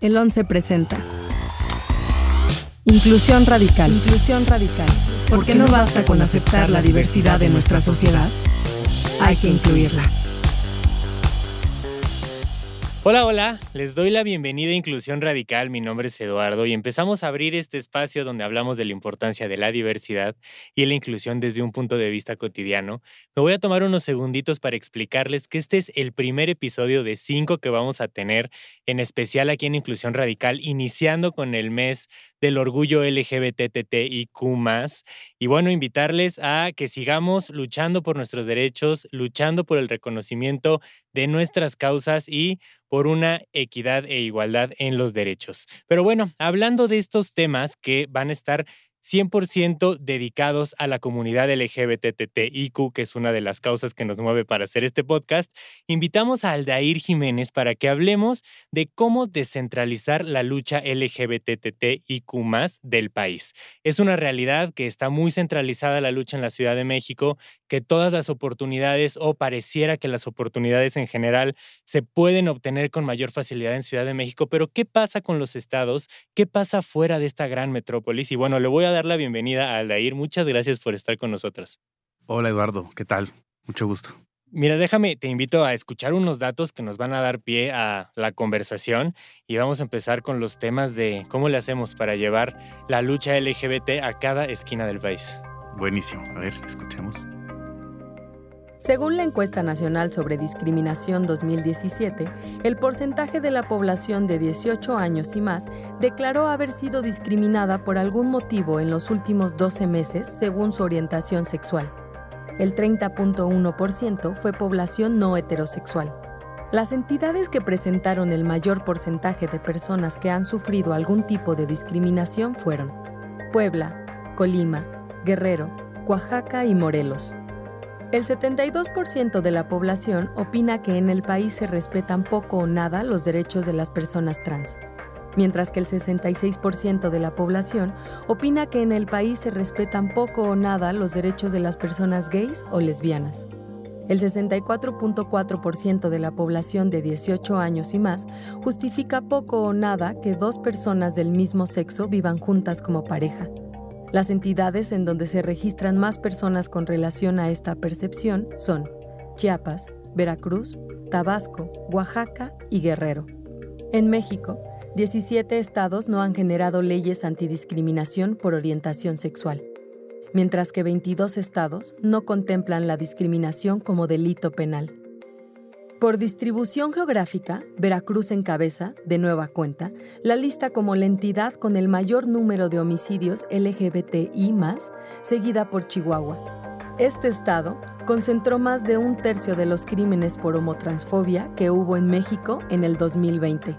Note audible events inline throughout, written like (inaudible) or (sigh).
El 11 presenta. Inclusión radical. Inclusión radical. Porque no basta con aceptar la diversidad de nuestra sociedad. Hay que incluirla. Hola, hola, les doy la bienvenida a Inclusión Radical, mi nombre es Eduardo y empezamos a abrir este espacio donde hablamos de la importancia de la diversidad y la inclusión desde un punto de vista cotidiano. Me voy a tomar unos segunditos para explicarles que este es el primer episodio de cinco que vamos a tener, en especial aquí en Inclusión Radical, iniciando con el mes del orgullo LGBTTIQ+. Y bueno, invitarles a que sigamos luchando por nuestros derechos, luchando por el reconocimiento de nuestras causas y por una equidad e igualdad en los derechos. Pero bueno, hablando de estos temas que van a estar 100% dedicados a la comunidad LGBTTIQ, que es una de las causas que nos mueve para hacer este podcast, invitamos a Aldair Jiménez para que hablemos de cómo descentralizar la lucha LGBTTIQ del país. Es una realidad que está muy centralizada la lucha en la Ciudad de México, que todas las oportunidades o pareciera que las oportunidades en general se pueden obtener con mayor facilidad en Ciudad de México, pero ¿qué pasa con los estados? ¿Qué pasa fuera de esta gran metrópolis? Y bueno, le voy a dar la bienvenida a Aldair. Muchas gracias por estar con nosotros. Hola Eduardo, ¿qué tal? Mucho gusto. Mira, déjame, te invito a escuchar unos datos que nos van a dar pie a la conversación y vamos a empezar con los temas de cómo le hacemos para llevar la lucha LGBT a cada esquina del país. Buenísimo, a ver, escuchemos. Según la encuesta nacional sobre discriminación 2017, el porcentaje de la población de 18 años y más declaró haber sido discriminada por algún motivo en los últimos 12 meses según su orientación sexual. El 30.1% fue población no heterosexual. Las entidades que presentaron el mayor porcentaje de personas que han sufrido algún tipo de discriminación fueron Puebla, Colima, Guerrero, Oaxaca y Morelos. El 72% de la población opina que en el país se respetan poco o nada los derechos de las personas trans, mientras que el 66% de la población opina que en el país se respetan poco o nada los derechos de las personas gays o lesbianas. El 64.4% de la población de 18 años y más justifica poco o nada que dos personas del mismo sexo vivan juntas como pareja. Las entidades en donde se registran más personas con relación a esta percepción son Chiapas, Veracruz, Tabasco, Oaxaca y Guerrero. En México, 17 estados no han generado leyes antidiscriminación por orientación sexual, mientras que 22 estados no contemplan la discriminación como delito penal. Por distribución geográfica, Veracruz encabeza, de nueva cuenta, la lista como la entidad con el mayor número de homicidios LGBTI, seguida por Chihuahua. Este estado concentró más de un tercio de los crímenes por homotransfobia que hubo en México en el 2020.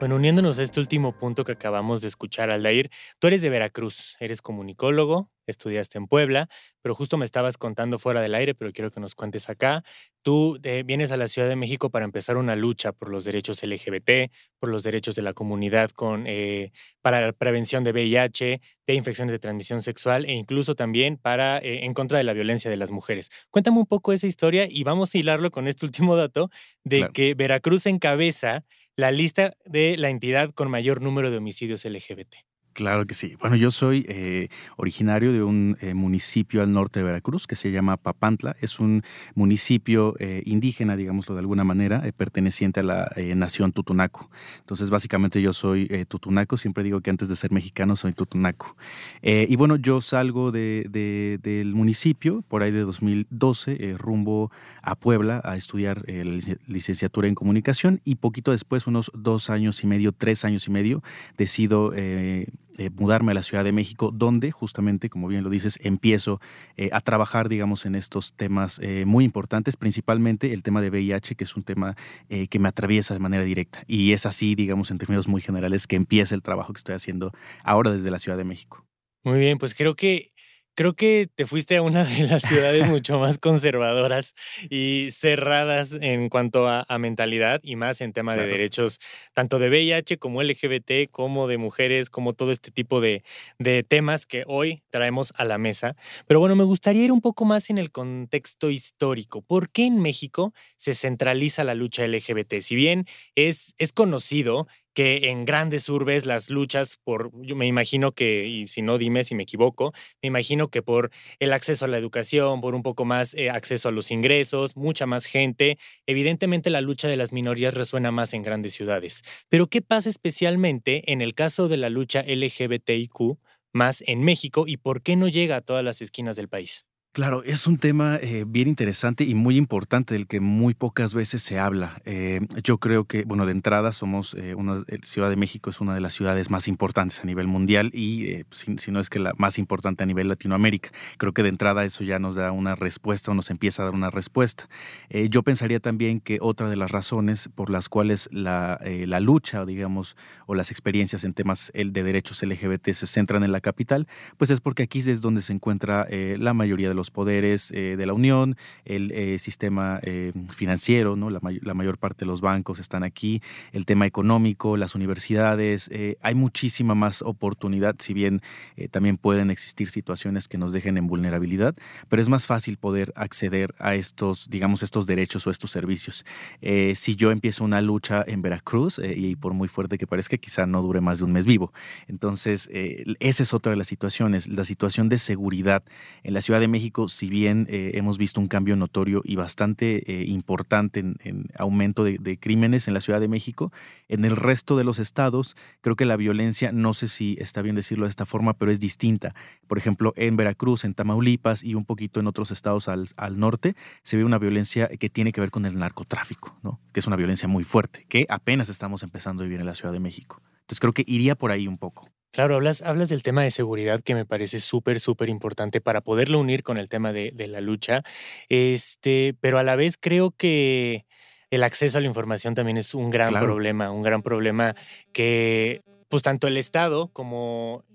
Bueno, uniéndonos a este último punto que acabamos de escuchar, Aldair, tú eres de Veracruz, eres comunicólogo, estudiaste en Puebla, pero justo me estabas contando fuera del aire, pero quiero que nos cuentes acá. Tú eh, vienes a la Ciudad de México para empezar una lucha por los derechos LGBT, por los derechos de la comunidad con, eh, para la prevención de VIH, de infecciones de transmisión sexual e incluso también para, eh, en contra de la violencia de las mujeres. Cuéntame un poco esa historia y vamos a hilarlo con este último dato de que Veracruz encabeza la lista de la entidad con mayor número de homicidios LGBT. Claro que sí. Bueno, yo soy eh, originario de un eh, municipio al norte de Veracruz que se llama Papantla. Es un municipio eh, indígena, digámoslo de alguna manera, perteneciente a la nación Tutunaco. Entonces, básicamente yo soy Tutunaco. Siempre digo que antes de ser mexicano soy Tutunaco. y bueno, yo salgo de, del municipio por ahí de 2012 rumbo a Puebla a estudiar la licenciatura en comunicación y poquito después, unos dos años y medio, tres años y medio, decido eh, mudarme a la Ciudad de México, donde justamente, como bien lo dices, empiezo eh, a trabajar, digamos, en estos temas eh, muy importantes, principalmente el tema de VIH, que es un tema que me atraviesa de manera directa. Y es así, digamos, en términos muy generales, que empieza el trabajo que estoy haciendo ahora desde la Ciudad de México. Muy bien, pues creo que creo que te fuiste a una de las ciudades (laughs) mucho más conservadoras y cerradas en cuanto a, mentalidad y más en tema de derechos, tanto de VIH como LGBT, como de mujeres, como todo este tipo de, de temas que hoy traemos a la mesa. Pero bueno, me gustaría ir un poco más en el contexto histórico. ¿Por qué en México se centraliza la lucha LGBT? Si bien es, es conocido que en grandes urbes las luchas por, yo me imagino que, y si no dime si me equivoco, me imagino que por el acceso a la educación, por un poco más eh, acceso a los ingresos, mucha más gente, evidentemente la lucha de las minorías resuena más en grandes ciudades. Pero ¿qué pasa especialmente en el caso de la lucha LGBTIQ más en México y por qué no llega a todas las esquinas del país? Claro, es un tema eh, bien interesante y muy importante del que muy pocas veces se habla. Eh, yo creo que, bueno, de entrada somos eh, una Ciudad de México es una de las ciudades más importantes a nivel mundial y si, no es que la más importante a nivel Latinoamérica. Creo que de entrada eso ya nos da una respuesta o nos empieza a dar una respuesta. yo pensaría también que otra de las razones por las cuales la, la lucha, digamos, o las experiencias en temas de derechos LGBT se centran en la capital, pues es porque aquí es donde se encuentra la mayoría de los poderes eh, de la Unión, el eh, sistema eh, financiero, ¿no? La, mayor parte de los bancos están aquí, el tema económico, las universidades, hay muchísima más oportunidad, si bien también pueden existir situaciones que nos dejen en vulnerabilidad, pero es más fácil poder acceder a estos, digamos, estos derechos o estos servicios. si yo empiezo una lucha en Veracruz, y por muy fuerte que parezca, quizá no dure más de un mes vivo. Entonces, esa es otra de las situaciones, la situación de seguridad en la Ciudad de México si bien eh, hemos visto un cambio notorio y bastante eh, importante en, aumento de, crímenes en la Ciudad de México, en el resto de los estados creo que la violencia, no sé si está bien decirlo de esta forma, pero es distinta. Por ejemplo, en Veracruz, en Tamaulipas y un poquito en otros estados al, norte, se ve una violencia que tiene que ver con el narcotráfico, que es una violencia muy fuerte, que apenas estamos empezando a vivir en la Ciudad de México. Entonces creo que iría por ahí un poco. Claro, hablas, hablas del tema de seguridad que me parece súper, súper importante para poderlo unir con el tema de, la lucha. Este, pero a la vez creo que el acceso a la información también es un gran problema, un gran problema que pues tanto el Estado como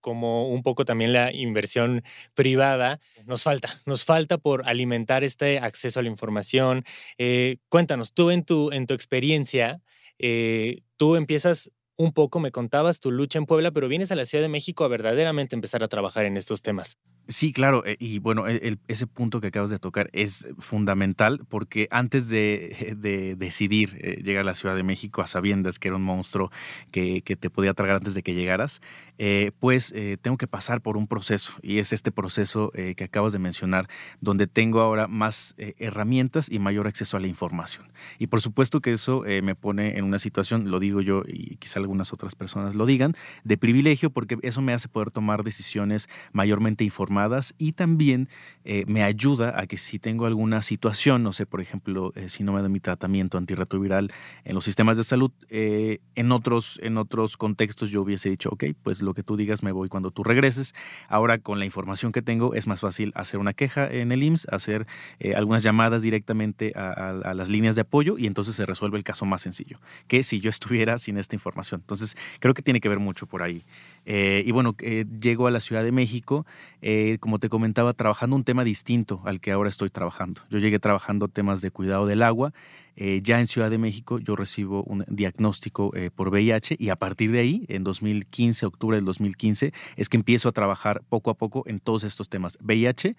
como un poco también la inversión privada, nos falta, nos falta por alimentar este acceso a la información. Eh, cuéntanos, tú en tu, en tu experiencia, eh, tú empiezas un poco, me contabas tu lucha en Puebla, pero vienes a la Ciudad de México a verdaderamente empezar a trabajar en estos temas. Sí, claro, eh, y bueno, e, ese punto que acabas de tocar es fundamental porque antes de, decidir eh, llegar a la Ciudad de México a sabiendas que era un monstruo que, te podía tragar antes de que llegaras, eh, pues tengo que pasar por un proceso y es este proceso que acabas de mencionar donde tengo ahora más herramientas y mayor acceso a la información. Y por supuesto que eso me pone en una situación, lo digo yo y quizá algunas otras personas lo digan, de privilegio porque eso me hace poder tomar decisiones mayormente informadas y también eh, me ayuda a que si tengo alguna situación, no sé, por ejemplo, eh, si no me da mi tratamiento antirretroviral en los sistemas de salud, eh, en, otros, en otros contextos yo hubiese dicho, ok, pues lo que tú digas me voy cuando tú regreses. Ahora con la información que tengo es más fácil hacer una queja en el IMSS, hacer algunas llamadas directamente a, a las líneas de apoyo y entonces se resuelve el caso más sencillo que si yo estuviera sin esta información. Entonces creo que tiene que ver mucho por ahí. Eh, y bueno, eh, llego a la Ciudad de México, eh, como te comentaba, trabajando un tema distinto al que ahora estoy trabajando. Yo llegué trabajando temas de cuidado del agua. ya en Ciudad de México yo recibo un diagnóstico por VIH y a partir de ahí, en 2015, octubre del 2015, es que empiezo a trabajar poco a poco en todos estos temas. VIH,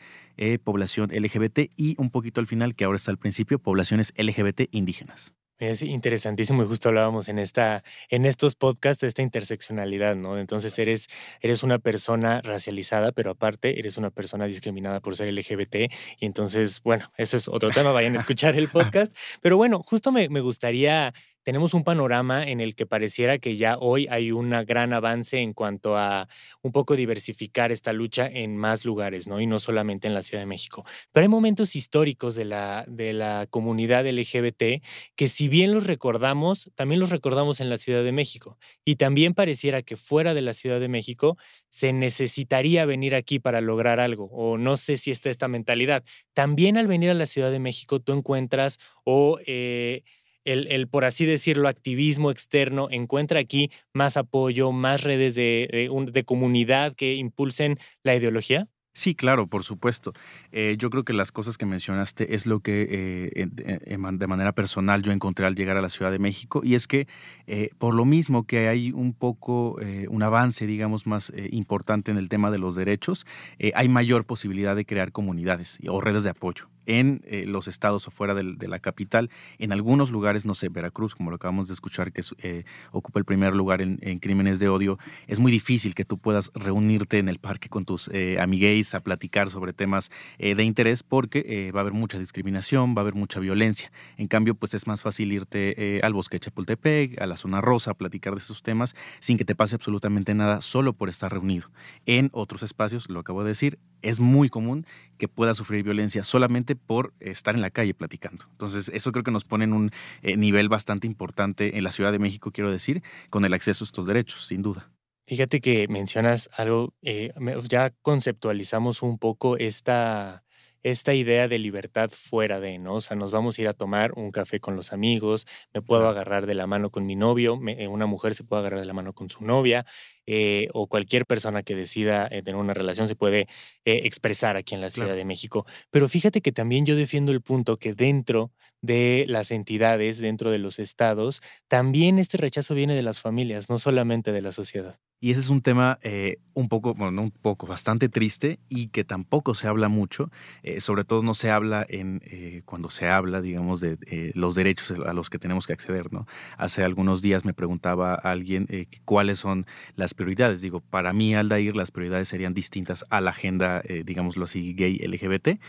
población LGBT y un poquito al final, que ahora está al principio, poblaciones LGBT indígenas. Es interesantísimo y justo hablábamos en, esta, en estos podcasts de esta interseccionalidad, ¿no? Entonces eres, eres una persona racializada, pero aparte eres una persona discriminada por ser LGBT y entonces, bueno, eso es otro tema, vayan a escuchar el (laughs) podcast. Pero bueno, justo me, me gustaría tenemos un panorama en el que pareciera que ya hoy hay un gran avance en cuanto a un poco diversificar esta lucha en más lugares, ¿no? Y no solamente en la Ciudad de México. Pero hay momentos históricos de la, de la comunidad LGBT que si bien los recordamos, también los recordamos en la Ciudad de México. Y también pareciera que fuera de la Ciudad de México se necesitaría venir aquí para lograr algo, o no sé si está esta mentalidad. También al venir a la Ciudad de México tú encuentras o... Eh, el, por así decirlo, activismo externo encuentra aquí más apoyo, más redes de, de, comunidad que impulsen la ideología? Sí, claro, por supuesto. Eh, yo creo que las cosas que mencionaste es lo que eh, de manera personal yo encontré al llegar a la Ciudad de México y es que eh, por lo mismo que hay un poco un avance, digamos, más importante en el tema de los derechos, hay mayor posibilidad de crear comunidades o redes de apoyo en eh, los estados afuera de la capital. En algunos lugares, no sé, Veracruz, como lo acabamos de escuchar, que eh, ocupa el primer lugar en, crímenes de odio, es muy difícil que tú puedas reunirte en el parque con tus eh, amigues a platicar sobre temas de interés porque va a haber mucha discriminación, va a haber mucha violencia. En cambio, pues es más fácil irte al bosque de Chapultepec, a la zona rosa, a platicar de esos temas sin que te pase absolutamente nada solo por estar reunido. En otros espacios, lo acabo de decir, es muy común que pueda sufrir violencia solamente por estar en la calle platicando. Entonces, eso creo que nos pone en un eh, nivel bastante importante en la Ciudad de México, quiero decir, con el acceso a estos derechos, sin duda. Fíjate que mencionas algo, eh, ya conceptualizamos un poco esta esta idea de libertad fuera de, ¿no? O sea, nos vamos a ir a tomar un café con los amigos, me puedo agarrar de la mano con mi novio, eh, una mujer se puede agarrar de la mano con su novia, eh, o cualquier persona que decida eh, tener una relación se puede expresar aquí en la Ciudad de México. Pero fíjate que también yo defiendo el punto que dentro de las entidades, dentro de los estados, también este rechazo viene de las familias, no solamente de la sociedad. Y ese es un tema eh, un poco, bueno, no un poco, bastante triste y que tampoco se habla mucho. Eh, sobre todo no se habla en eh, cuando se habla, digamos, de los derechos a los que tenemos que acceder, ¿no? Hace algunos días me preguntaba alguien cuáles son las prioridades. Digo, para mí, Aldair, las prioridades serían distintas a la agenda, digámoslo así, gay LGBT.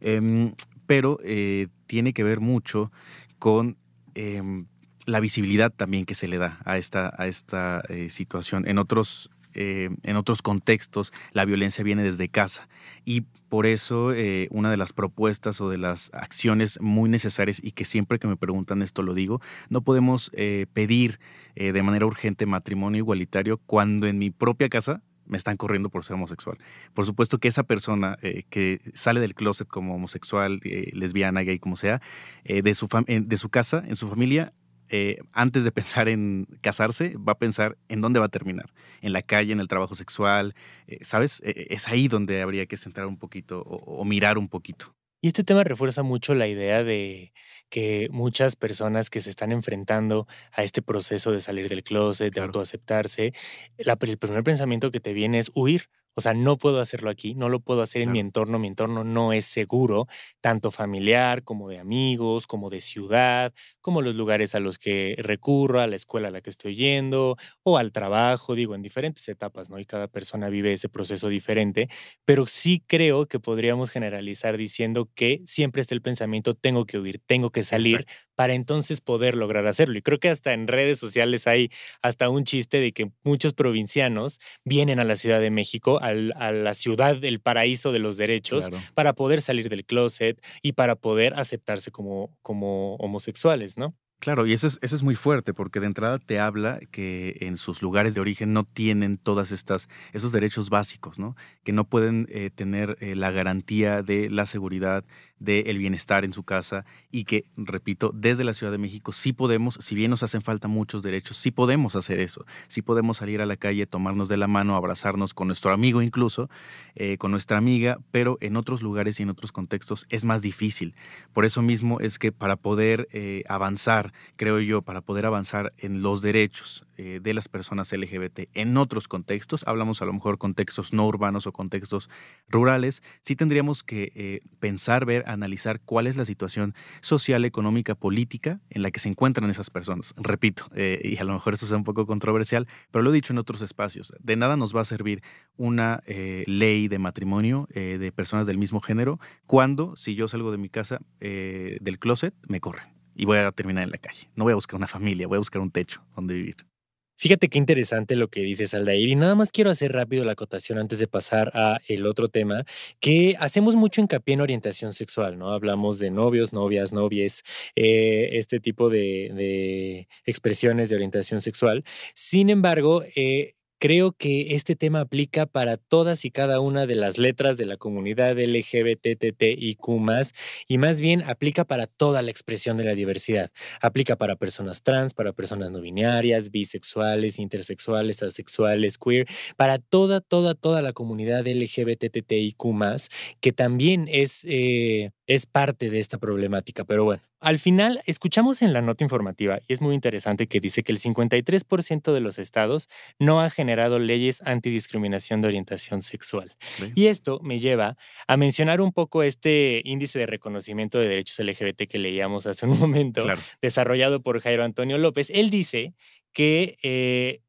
Em, pero tiene que ver mucho con em, la visibilidad también que se le da a esta, a esta eh, situación. En otros, eh, en otros contextos, la violencia viene desde casa y por eso eh, una de las propuestas o de las acciones muy necesarias y que siempre que me preguntan esto lo digo, no podemos pedir de manera urgente matrimonio igualitario cuando en mi propia casa me están corriendo por ser homosexual. Por supuesto que esa persona que sale del closet como homosexual, lesbiana, gay, como sea, de, su de su casa, en su familia, eh, antes de pensar en casarse, va a pensar en dónde va a terminar, en la calle, en el trabajo sexual, eh, ¿sabes? Eh, es ahí donde habría que centrar un poquito o, mirar un poquito. Y este tema refuerza mucho la idea de que muchas personas que se están enfrentando a este proceso de salir del closet, de autoaceptarse, el primer pensamiento que te viene es huir. O sea, no puedo hacerlo aquí, no lo puedo hacer en mi entorno, mi entorno no es seguro, tanto familiar como de amigos, como de ciudad, como los lugares a los que recurro, a la escuela a la que estoy yendo o al trabajo, digo, en diferentes etapas, ¿no? Y cada persona vive ese proceso diferente, pero sí creo que podríamos generalizar diciendo que siempre está el pensamiento, tengo que huir, tengo que salir para entonces poder lograr hacerlo. Y creo que hasta en redes sociales hay hasta un chiste de que muchos provincianos vienen a la Ciudad de México, a la ciudad del paraíso de los derechos, para poder salir del closet y para poder aceptarse como, como homosexuales, ¿no? Claro, y eso es, eso es muy fuerte, porque de entrada te habla que en sus lugares de origen no tienen todas estas, esos derechos básicos, ¿no? Que no pueden eh, tener eh, la garantía de la seguridad, del bienestar en su casa y que, repito, desde la Ciudad de México sí podemos, si bien nos hacen falta muchos derechos, sí podemos hacer eso, sí podemos salir a la calle, tomarnos de la mano, abrazarnos con nuestro amigo incluso, eh, con nuestra amiga, pero en otros lugares y en otros contextos es más difícil. Por eso mismo es que para poder eh, avanzar, creo yo, para poder avanzar en los derechos eh, de las personas LGBT en otros contextos, hablamos a lo mejor contextos no urbanos o contextos rurales, sí tendríamos que pensar, ver, analizar cuál es la situación social, económica, política en la que se encuentran esas personas. Repito, eh, y a lo mejor esto es un poco controversial, pero lo he dicho en otros espacios, de nada nos va a servir una eh, ley de matrimonio eh, de personas del mismo género cuando, si yo salgo de mi casa del closet, me corren y voy a terminar en la calle. No voy a buscar una familia, voy a buscar un techo donde vivir. Fíjate qué interesante lo que dices, Aldair. Y nada más quiero hacer rápido la acotación antes de pasar a el otro tema, que hacemos mucho hincapié en orientación sexual, ¿no? Hablamos de novios, novias, novies, eh, este tipo de, expresiones de orientación sexual. Sin embargo, eh, creo que este tema aplica para todas y cada una de las letras de la comunidad LGBTTIQ y más bien aplica para toda la expresión de la diversidad. Aplica para personas trans, para personas no binarias, bisexuales, intersexuales, asexuales, queer, para toda, toda, toda la comunidad LGBTTIQ que también es, eh, es parte de esta problemática. Pero bueno, al final, escuchamos en la nota informativa, y es muy interesante que dice que el 53% de los estados no ha generado leyes antidiscriminación de orientación sexual. Y esto me lleva a mencionar un poco este índice de reconocimiento de derechos LGBT que leíamos hace un momento, desarrollado por Jairo Antonio López. Él dice que eh,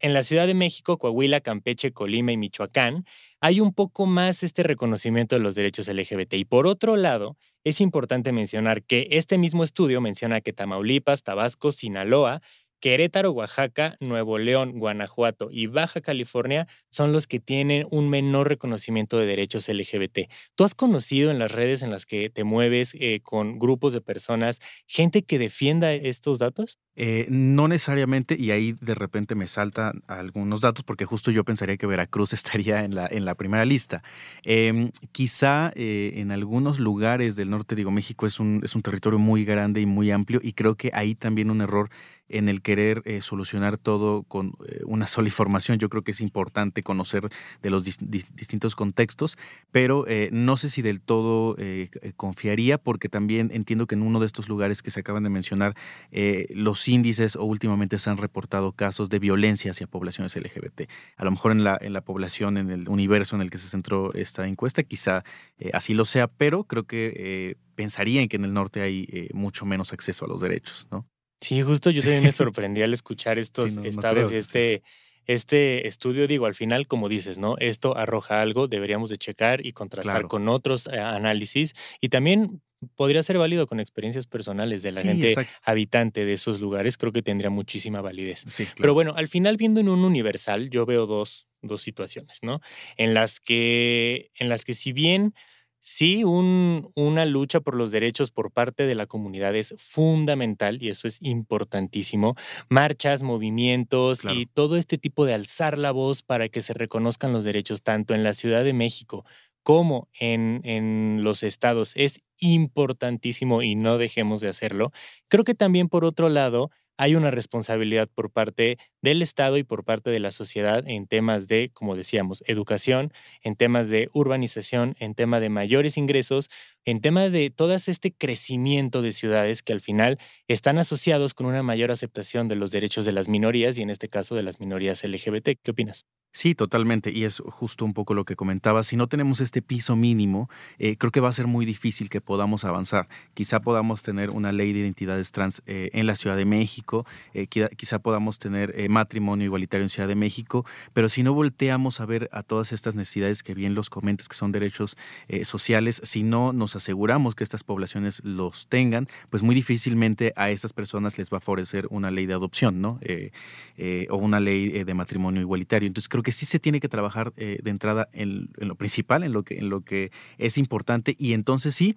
en la Ciudad de México, Coahuila, Campeche, Colima y Michoacán hay un poco más este reconocimiento de los derechos LGBT. Y por otro lado, es importante mencionar que este mismo estudio menciona que Tamaulipas, Tabasco, Sinaloa, Querétaro, Oaxaca, Nuevo León, Guanajuato y Baja California son los que tienen un menor reconocimiento de derechos LGBT. ¿Tú has conocido en las redes en las que te mueves eh, con grupos de personas gente que defienda estos datos? Eh, no necesariamente, y ahí de repente me saltan algunos datos, porque justo yo pensaría que Veracruz (laughs) estaría en la, en la primera lista. Em, quizá eh, en algunos lugares del norte, digo, México es un, es un territorio muy grande y muy amplio, y creo que ahí también un error en el querer eh, solucionar todo con una sola (laughs) información. Yo creo que es importante conocer de los distintos contextos, pero no sé si del todo confiaría, porque también entiendo que en uno de estos lugares que se acaban de mencionar, los índices o últimamente se han reportado casos de violencia hacia poblaciones LGBT. A lo mejor en la, población, en el universo en el que se centró esta encuesta, quizá eh, así lo sea, pero creo que eh, pensaría en que en el norte hay eh, mucho menos acceso a los derechos, ¿no? Sí, justo yo también me (laughs) sorprendí al escuchar estos estados y este... este estudio, digo, al final, como dices, ¿no? Esto arroja algo, deberíamos de checar y contrastar con otros análisis y también podría ser válido con experiencias personales de la gente habitante de esos lugares, creo que tendría muchísima validez. Pero bueno, al final viendo en un universal, yo veo dos, dos situaciones, ¿no? En las que, en las que si bien sí, un, una lucha por los derechos por parte de la comunidad es fundamental y eso es importantísimo. Marchas, movimientos y todo este tipo de alzar la voz para que se reconozcan los derechos tanto en la Ciudad de México como en, en los estados es importantísimo y no dejemos de hacerlo. Creo que también por otro lado hay una responsabilidad por parte del Estado y por parte de la sociedad en temas de, como decíamos, educación, en temas de urbanización, en tema de mayores ingresos, en tema de todo este crecimiento de ciudades que al final están asociados con una mayor aceptación de los derechos de las minorías y en este caso de las minorías LGBT. ¿Qué opinas? Sí, totalmente. Y es justo un poco lo que comentaba. Si no tenemos este piso mínimo, eh, creo que va a ser muy difícil que podamos avanzar. Quizá podamos tener una ley de identidades trans eh, en la Ciudad de México, eh, quizá, podamos tener matrimonio igualitario en Ciudad de México, pero si no volteamos a ver a todas estas necesidades que bien los comentas, que son derechos sociales, si no nos aseguramos que estas poblaciones los tengan, pues muy difícilmente a estas personas les va a favorecer una ley de adopción, ¿no? o una ley de matrimonio igualitario. Entonces creo que sí se tiene que trabajar eh, de entrada en, lo principal, en lo, que, en lo que es importante y entonces sí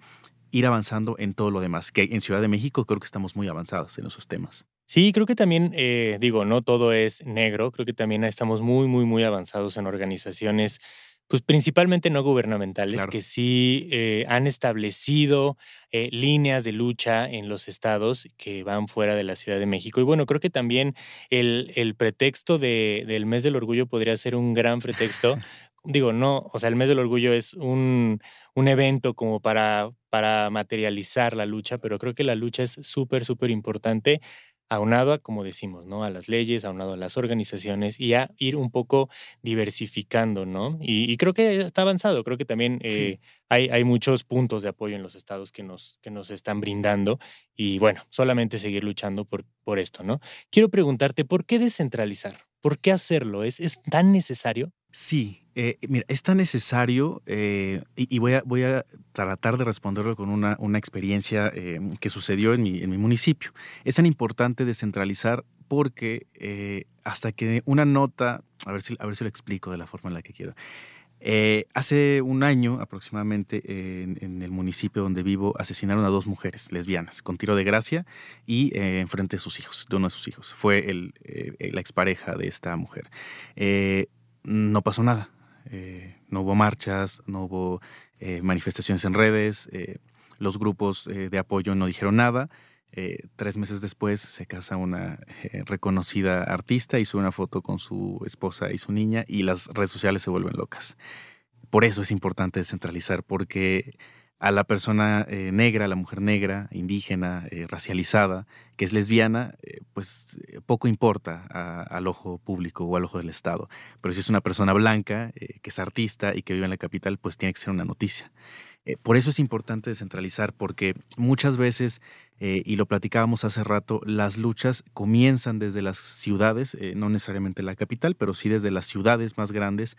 ir avanzando en todo lo demás, que en Ciudad de México creo que estamos muy avanzados en esos temas. Sí, creo que también, eh, digo, no todo es negro, creo que también estamos muy, muy, muy avanzados en organizaciones pues principalmente no gubernamentales, que sí eh, han establecido eh, líneas de lucha en los estados que van fuera de la Ciudad de México. Y bueno, creo que también el, el pretexto de, del mes del orgullo podría ser un gran pretexto. (laughs) Digo, no, o sea, el mes del orgullo es un, un evento como para, para materializar la lucha, pero creo que la lucha es súper, súper importante aunado a, como decimos, ¿no? A las leyes, aunado a las organizaciones y a ir un poco diversificando, ¿no? Y, creo que está avanzado, creo que también eh, hay, hay, muchos puntos de apoyo en los estados que nos, que nos están brindando y bueno, solamente seguir luchando por, por esto, ¿no? Quiero preguntarte, ¿por qué descentralizar? ¿Por qué hacerlo? ¿Es, es tan necesario? Sí, eh, mira, es tan necesario eh, y, voy, a, voy a tratar de responderlo con una, una experiencia eh, que sucedió en mi, en mi municipio. Es tan importante descentralizar porque hasta que una nota, a ver, si, a ver si lo explico de la forma en la que quiero, Eh, hace un año aproximadamente en, el municipio donde vivo asesinaron a dos mujeres lesbianas con tiro de gracia y eh, enfrente de sus hijos, de uno de sus hijos. Fue el, eh, la expareja de esta mujer. no pasó nada. No hubo marchas, no hubo manifestaciones en redes, los grupos de apoyo no dijeron nada. tres meses después se casa una reconocida artista, hizo una foto con su esposa y su niña y las redes sociales se vuelven locas. Por eso es importante descentralizar, porque a la persona eh, negra, a la mujer negra, indígena, eh, racializada, que es lesbiana, eh, pues poco importa al ojo público o al ojo del Estado. Pero si es una persona blanca, que es artista y que vive en la capital, pues tiene que ser una noticia. por eso es importante descentralizar, porque muchas veces, y lo platicábamos hace rato, las luchas comienzan desde las ciudades, no necesariamente la capital, pero sí desde las ciudades más grandes,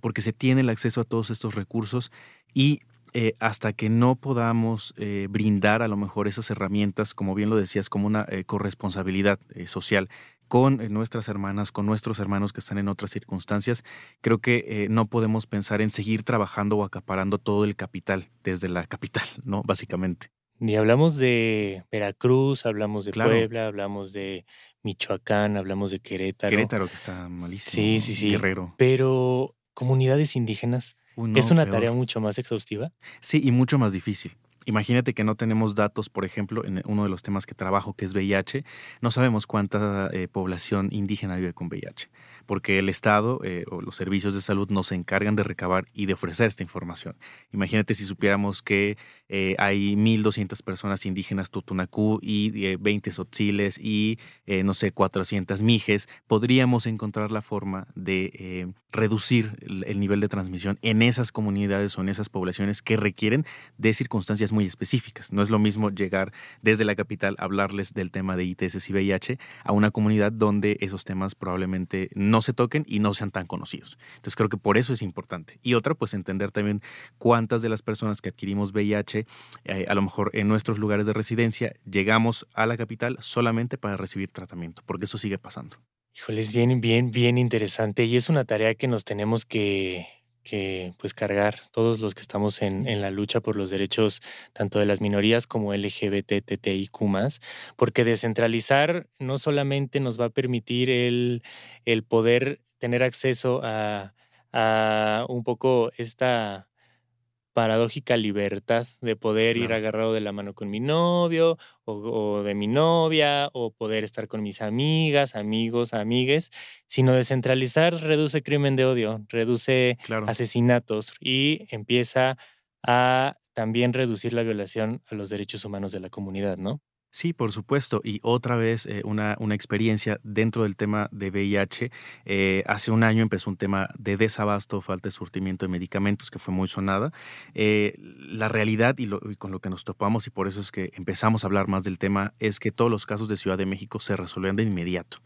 porque se tiene el acceso a todos estos recursos y eh, hasta que no podamos eh, brindar a lo mejor esas herramientas, como bien lo decías, como una eh, corresponsabilidad social con nuestras hermanas, con nuestros hermanos que están en otras circunstancias, creo que no podemos pensar en seguir trabajando o acaparando todo el capital desde la capital, (laughs) ¿no? Básicamente. Y hablamos de Veracruz, hablamos de Puebla, hablamos de Michoacán, hablamos de Querétaro. Querétaro que está malísimo. Sí, sí, sí. Guerrero. Pero comunidades indígenas ¿Es una tarea mucho más exhaustiva? Sí, y mucho más difícil. Imagínate que no tenemos datos, por ejemplo, en uno de los temas que trabajo, que es VIH, no sabemos cuánta eh, población indígena vive con VIH porque el Estado eh, o los servicios de salud nos encargan de recabar y de ofrecer esta información. Imagínate si supiéramos que eh, hay 1.200 personas indígenas Tutunacú y 20 eh, sotziles y, no sé, 400 mijes, podríamos encontrar la forma de reducir el, nivel de transmisión en esas comunidades o en esas poblaciones que requieren de circunstancias muy específicas. No es lo mismo llegar desde la capital a hablarles del tema de ITS y VIH a una comunidad donde esos temas probablemente no no se toquen y no sean tan conocidos. Entonces creo que por eso es importante. Y otra, pues entender también cuántas de las personas que adquirimos VIH, eh, a lo mejor en nuestros lugares de residencia, llegamos a la capital solamente para recibir tratamiento, porque eso sigue pasando. Híjole, es bien, bien, bien interesante y es una tarea que nos tenemos que, que pues cargar todos los que estamos en, en, la lucha por los derechos tanto de las minorías como LGBTTIQ porque descentralizar no solamente nos va a permitir el, el poder tener acceso a, a un poco esta paradójica libertad de poder ir agarrado de la mano con mi novio o, de mi novia o poder estar con mis amigas, amigos, amigues, sino descentralizar reduce crimen de odio, reduce asesinatos y empieza a también reducir la violación a los derechos humanos de la comunidad, ¿no? Sí, por supuesto. Y otra vez eh, una, una, experiencia dentro del tema de VIH. Eh, hace un año empezó un tema de desabasto, falta de surtimiento de medicamentos que fue muy sonada. Eh, la realidad y, y, con lo que nos topamos y por eso es que empezamos a hablar más del tema es que todos los casos de Ciudad de México se resolvían de inmediato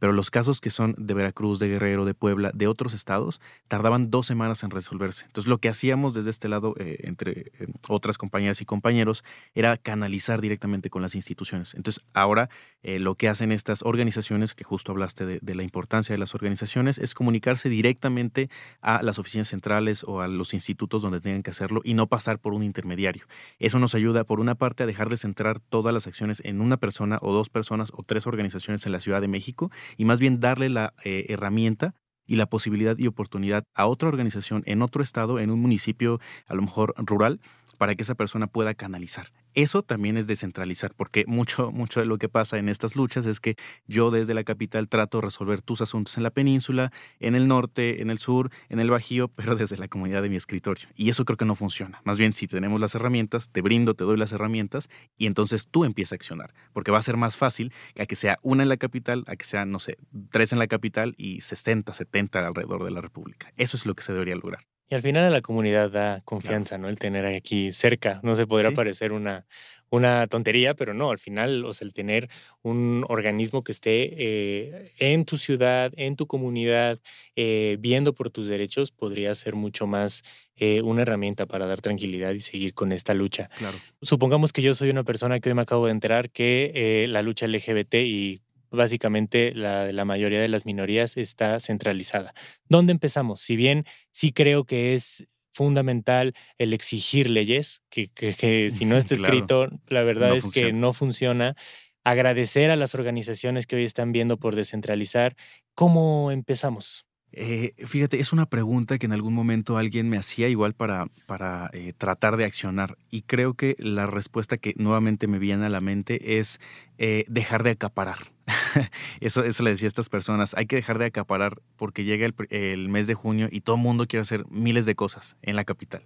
pero los casos que son de Veracruz, de Guerrero, de Puebla, de otros estados, tardaban dos semanas en resolverse. Entonces lo que hacíamos desde este lado, entre otras compañeras y compañeros, era canalizar directamente con las instituciones. Entonces ahora eh, lo que hacen estas organizaciones, que justo hablaste de, la importancia de las organizaciones, es comunicarse directamente a las oficinas centrales o a los institutos donde tengan que hacerlo y no pasar por un intermediario. Eso nos ayuda, por una parte, a dejar de centrar todas las acciones en una persona o dos personas o tres organizaciones en la Ciudad de México y más bien darle la eh, herramienta y la posibilidad y oportunidad a otra organización en otro estado, en un municipio a lo mejor rural, para que esa persona pueda canalizar. Eso también es descentralizar, porque mucho, mucho de lo que pasa en estas luchas es que yo desde la capital trato de resolver tus asuntos en la península, en el norte, en el sur, en el Bajío, (laughs) pero desde la comunidad de mi escritorio. Y eso creo que no funciona. Más bien, si tenemos las herramientas, te brindo, te doy las herramientas y entonces tú empiezas a accionar, porque va a ser más fácil a que sea una en la capital, a que sea, no sé, tres en la capital y 60, 70 alrededor de la República. Eso es lo que se debería lograr. Y al final a la comunidad da confianza, ¿no? El tener aquí cerca. No se podrá parecer una, una tontería, pero no, al final, o sea, el tener un organismo que esté eh, en tu ciudad, en tu comunidad, eh, viendo por tus derechos, podría ser mucho más eh, una herramienta para dar tranquilidad y seguir con esta lucha. Claro. Supongamos que yo soy una persona que hoy me acabo de enterar que la lucha LGBT y básicamente la, la mayoría de las minorías está centralizada. ¿Dónde empezamos? Si bien sí creo que es fundamental el exigir leyes, que, si no (laughs) está escrito, la verdad es que no funciona. Agradecer a las organizaciones que hoy están viendo por descentralizar. ¿Cómo empezamos? Eh, fíjate, es una pregunta que en algún momento alguien me hacía igual para, para eh, tratar de accionar y creo que la respuesta que nuevamente me viene a la mente es eh, dejar de acaparar. (laughs) eso, eso le decía a estas personas, hay que dejar de acaparar porque llega el, mes de junio y todo el mundo quiere hacer miles de cosas en la capital.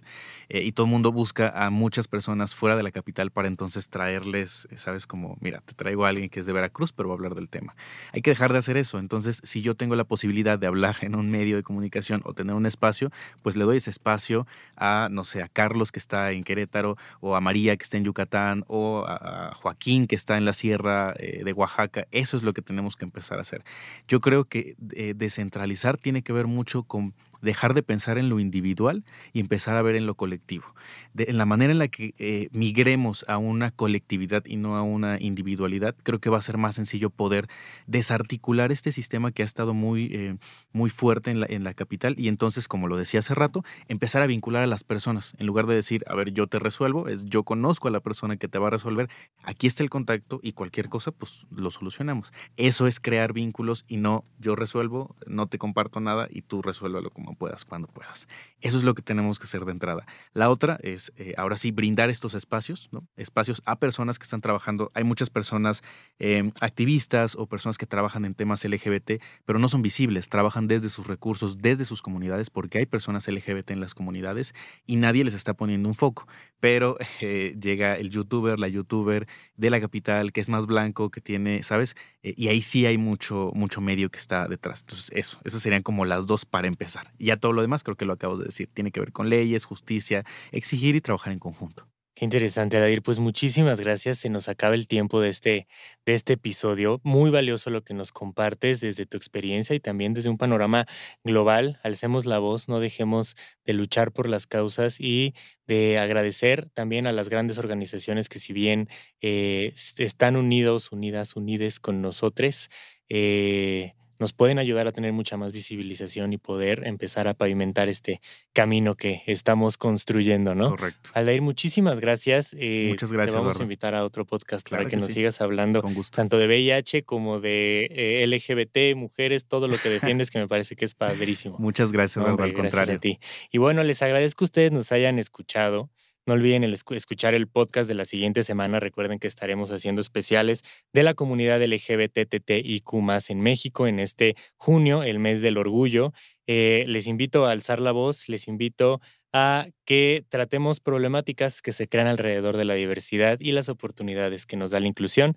Eh, y todo el mundo busca a muchas personas fuera de la capital para entonces traerles, sabes, como, mira, te traigo a alguien que es de Veracruz, pero va a hablar del tema. Hay que dejar de hacer eso. Entonces, si yo tengo la posibilidad de hablar (laughs) en un medio de comunicación o tener un espacio, pues le doy ese espacio a, no sé, a Carlos que está en Querétaro, o a María que está en Yucatán, o a Joaquín que está en la Sierra eh, de Oaxaca. Eso es lo que tenemos que empezar a hacer. Yo creo que eh, descentralizar tiene que ver mucho con dejar de pensar en lo individual y empezar a ver en lo colectivo. en la manera en la que eh, migremos a una colectividad y no a una individualidad, creo que va a ser más sencillo poder desarticular este sistema que ha estado muy, eh, muy fuerte en la, en la capital y entonces, como lo decía hace rato, empezar a vincular a las personas. En lugar de decir, a ver, yo te resuelvo, es yo conozco a la persona que te va a resolver, aquí está el contacto y cualquier cosa, pues lo solucionamos. Eso es crear vínculos y no yo resuelvo, no te comparto nada y tú resuélvelo como puedas, cuando puedas. Eso es lo que tenemos que hacer de entrada. La otra es, eh, ahora sí, brindar estos espacios, ¿no? espacios a personas que están trabajando. Hay muchas personas em, activistas o personas que trabajan en temas LGBT, pero no son visibles, trabajan desde sus recursos, desde sus comunidades, porque hay personas LGBT en las comunidades y nadie les está poniendo un foco. Pero (laughs) eh, llega el youtuber, la youtuber de la capital, que es más blanco, que tiene, ¿sabes? Eh, y ahí sí hay mucho, mucho medio que está detrás. Entonces, eso, esas serían como las dos para empezar ya todo lo demás creo que lo acabo de decir. Tiene que ver con leyes, justicia, exigir y trabajar en conjunto. Interesante, Adair. Pues muchísimas gracias. Se nos acaba el tiempo de este, de este episodio. Muy valioso lo que nos compartes desde tu experiencia y también desde un panorama global. Alcemos la voz, no dejemos de luchar por las causas y de agradecer también a las grandes organizaciones que si bien eh, están unidos, unidas, unides con nosotros, eh, nos pueden ayudar a tener mucha más visibilización y poder empezar a pavimentar este camino que estamos construyendo, ¿no? Correcto. Aldair, muchísimas gracias. Eh, Muchas gracias. Te vamos a invitar a otro podcast para que, nos sigas hablando tanto de VIH como de eh, LGBT, mujeres, todo lo que defiendes, que me parece que es padrísimo. Muchas gracias, Hombre, al gracias a ti. Y bueno, les agradezco que ustedes nos hayan escuchado. No olviden escuchar el podcast de la siguiente semana. Recuerden que estaremos haciendo especiales de la comunidad LGBTTIQ en México en este junio, el mes del orgullo. Eh, les invito a alzar la voz, les invito a que tratemos problemáticas que se crean alrededor de la diversidad y las oportunidades que nos da la inclusión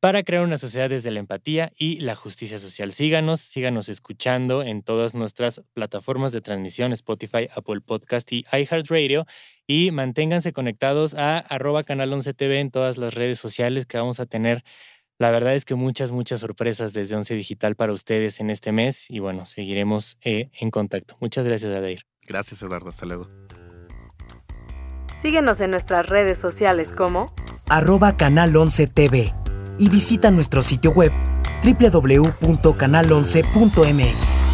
para crear una sociedad desde la empatía y la justicia social. Síganos, síganos escuchando en todas nuestras plataformas de transmisión, Spotify, Apple Podcast y iHeartRadio, y manténganse conectados a arroba canal 11 TV en todas las redes sociales que vamos a tener. La verdad es que muchas, muchas sorpresas desde Once Digital para ustedes en este mes y bueno, seguiremos eh, en contacto. Muchas gracias, Adair. Gracias, Eduardo. Hasta luego. Síguenos en nuestras redes sociales como arroba canal 11 TV y visita nuestro sitio web www.canal11.mx.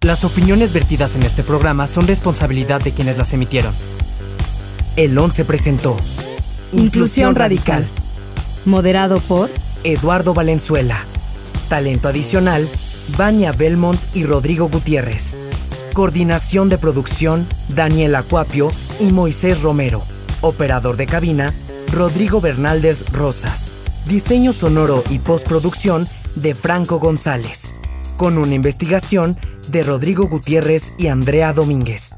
Las opiniones vertidas en este programa son responsabilidad de quienes las emitieron. El 11 presentó Inclusión Radical, moderado por Eduardo Valenzuela. Talento adicional, Vania Belmont y Rodrigo Gutiérrez. Coordinación de producción, Daniel Acuapio y Moisés Romero. Operador de cabina, Rodrigo Bernaldez Rosas. Diseño sonoro y postproducción de Franco González. Con una investigación de Rodrigo Gutiérrez y Andrea Domínguez.